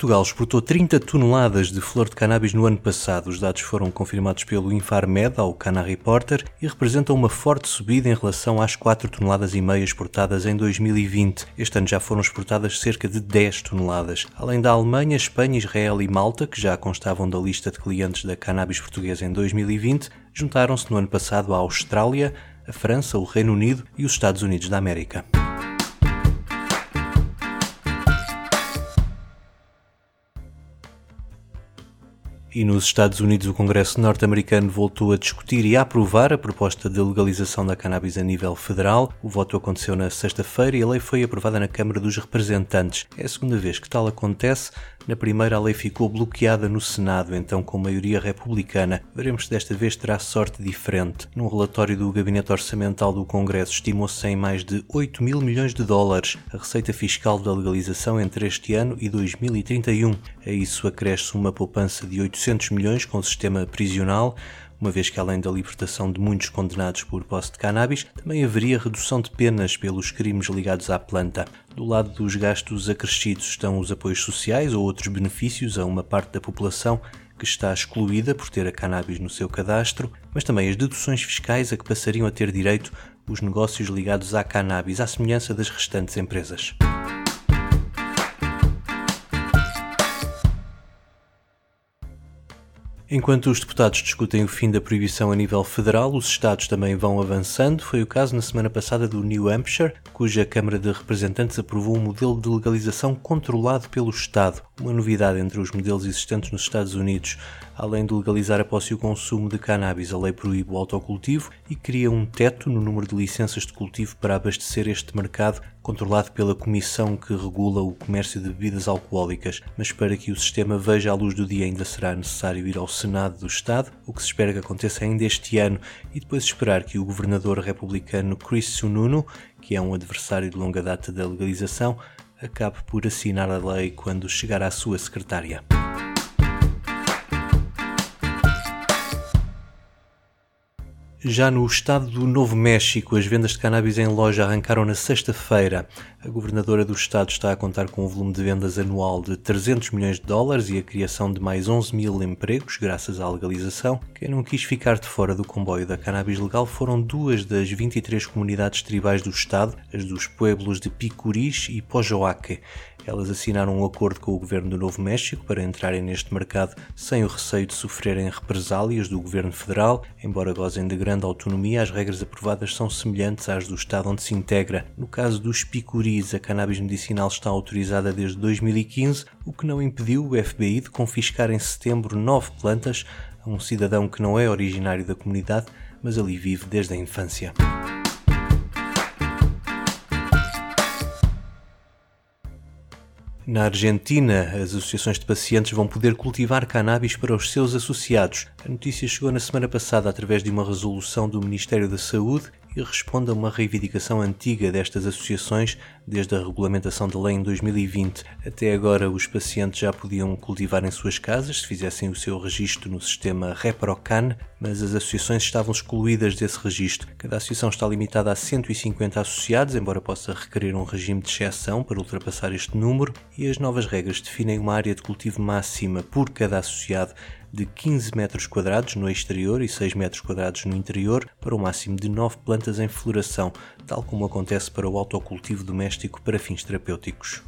Portugal exportou 30 toneladas de flor de cannabis no ano passado. Os dados foram confirmados pelo Infarmed ao Cana Reporter e representam uma forte subida em relação às 4 toneladas e meia exportadas em 2020. Este ano já foram exportadas cerca de 10 toneladas. Além da Alemanha, Espanha, Israel e Malta, que já constavam da lista de clientes da cannabis portuguesa em 2020, juntaram-se no ano passado à Austrália, a França, o Reino Unido e os Estados Unidos da América. E nos Estados Unidos, o Congresso norte-americano voltou a discutir e a aprovar a proposta de legalização da cannabis a nível federal. O voto aconteceu na sexta-feira e a lei foi aprovada na Câmara dos Representantes. É a segunda vez que tal acontece. Na primeira, a lei ficou bloqueada no Senado, então com maioria republicana. Veremos se desta vez terá sorte diferente. Num relatório do Gabinete Orçamental do Congresso, estimou-se em mais de 8 mil milhões de dólares a receita fiscal da legalização entre este ano e 2031. A isso acresce uma poupança de 800 milhões com o sistema prisional, uma vez que além da libertação de muitos condenados por posse de cannabis, também haveria redução de penas pelos crimes ligados à planta. Do lado dos gastos acrescidos estão os apoios sociais ou outros benefícios a uma parte da população que está excluída por ter a cannabis no seu cadastro, mas também as deduções fiscais a que passariam a ter direito os negócios ligados à cannabis, à semelhança das restantes empresas. Enquanto os deputados discutem o fim da proibição a nível federal, os estados também vão avançando. Foi o caso na semana passada do New Hampshire, cuja Câmara de Representantes aprovou um modelo de legalização controlado pelo Estado, uma novidade entre os modelos existentes nos Estados Unidos. Além de legalizar a posse e o consumo de cannabis, a lei proíbe o autocultivo e cria um teto no número de licenças de cultivo para abastecer este mercado, controlado pela Comissão que regula o comércio de bebidas alcoólicas. Mas para que o sistema veja a luz do dia, ainda será necessário ir ao Senado do Estado, o que se espera que aconteça ainda este ano, e depois esperar que o governador republicano Chris Sununu, que é um adversário de longa data da legalização, acabe por assinar a lei quando chegar à sua secretária. Já no estado do Novo México, as vendas de cannabis em loja arrancaram na sexta-feira. A governadora do estado está a contar com um volume de vendas anual de 300 milhões de dólares e a criação de mais 11 mil empregos, graças à legalização. Quem não quis ficar de fora do comboio da cannabis legal foram duas das 23 comunidades tribais do estado, as dos pueblos de Picuris e Pojoaque. Elas assinaram um acordo com o governo do Novo México para entrarem neste mercado sem o receio de sofrerem represálias do governo federal. Embora gozem de grande autonomia, as regras aprovadas são semelhantes às do estado onde se integra. No caso dos picuris, a cannabis medicinal está autorizada desde 2015, o que não impediu o FBI de confiscar em setembro nove plantas a um cidadão que não é originário da comunidade, mas ali vive desde a infância. Na Argentina, as associações de pacientes vão poder cultivar cannabis para os seus associados. A notícia chegou na semana passada através de uma resolução do Ministério da Saúde e responde a uma reivindicação antiga destas associações desde a regulamentação da lei em 2020. Até agora, os pacientes já podiam cultivar em suas casas se fizessem o seu registro no sistema ReproCan, mas as associações estavam excluídas desse registro. Cada associação está limitada a 150 associados, embora possa requerer um regime de exceção para ultrapassar este número, e as novas regras definem uma área de cultivo máxima por cada associado de 15 metros quadrados no exterior e 6 metros quadrados no interior, para o um máximo de 9 plantas em floração, tal como acontece para o autocultivo doméstico para fins terapêuticos.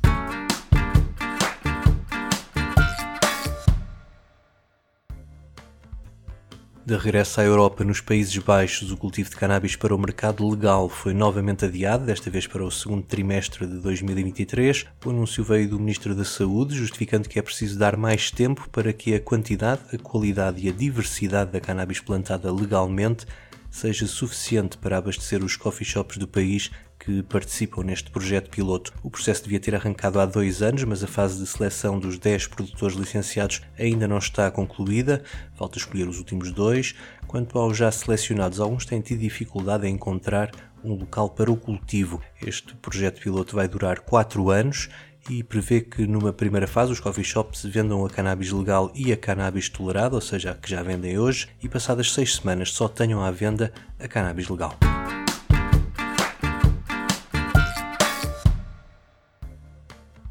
De regresso à Europa, nos Países Baixos, o cultivo de cannabis para o mercado legal foi novamente adiado, desta vez para o segundo trimestre de 2023. O anúncio veio do Ministro da Saúde, justificando que é preciso dar mais tempo para que a quantidade, a qualidade e a diversidade da cannabis plantada legalmente seja suficiente para abastecer os coffee shops do país que participam neste projeto piloto. O processo devia ter arrancado há dois anos, mas a fase de seleção dos 10 produtores licenciados ainda não está concluída, falta escolher os últimos dois. Quanto aos já selecionados, alguns têm tido dificuldade em encontrar um local para o cultivo. Este projeto piloto vai durar 4 anos e prevê que numa primeira fase os coffee shops vendam a cannabis legal e a cannabis tolerada, ou seja, a que já vendem hoje, e passadas seis semanas só tenham à venda a cannabis legal.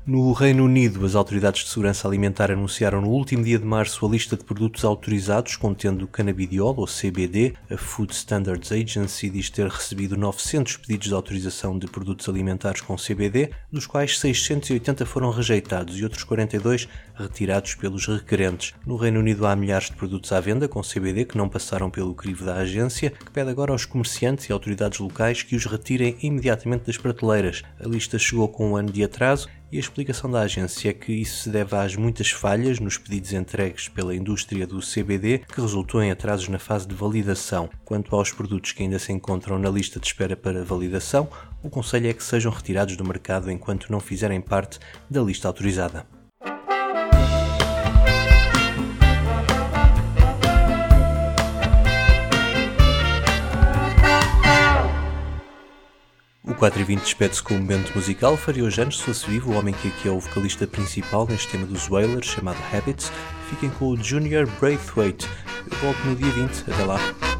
No Reino Unido, as autoridades de segurança alimentar anunciaram no último dia de março a lista de produtos autorizados contendo canabidiol, ou CBD. A Food Standards Agency diz ter recebido 900 pedidos de autorização de produtos alimentares com CBD, dos quais 680 foram rejeitados e outros 42 retirados pelos requerentes. No Reino Unido há milhares de produtos à venda com CBD que não passaram pelo crivo da agência, que pede agora aos comerciantes e autoridades locais que os retirem imediatamente das prateleiras. A lista chegou com um ano de atraso e a explicação da agência é que isso se deve às muitas falhas nos pedidos entregues pela indústria do CBD, que resultou em atrasos na fase de validação. Quanto aos produtos que ainda se encontram na lista de espera para validação, o conselho é que sejam retirados do mercado enquanto não fizerem parte da lista autorizada. 4 e 20 despede-se com um momento musical. Faria hoje anos, se fosse vivo, o homem que aqui é o vocalista principal neste tema dos Wailers, chamado Habits. Fiquem com o Junior Braithwaite. Eu volto no dia 20. Até lá.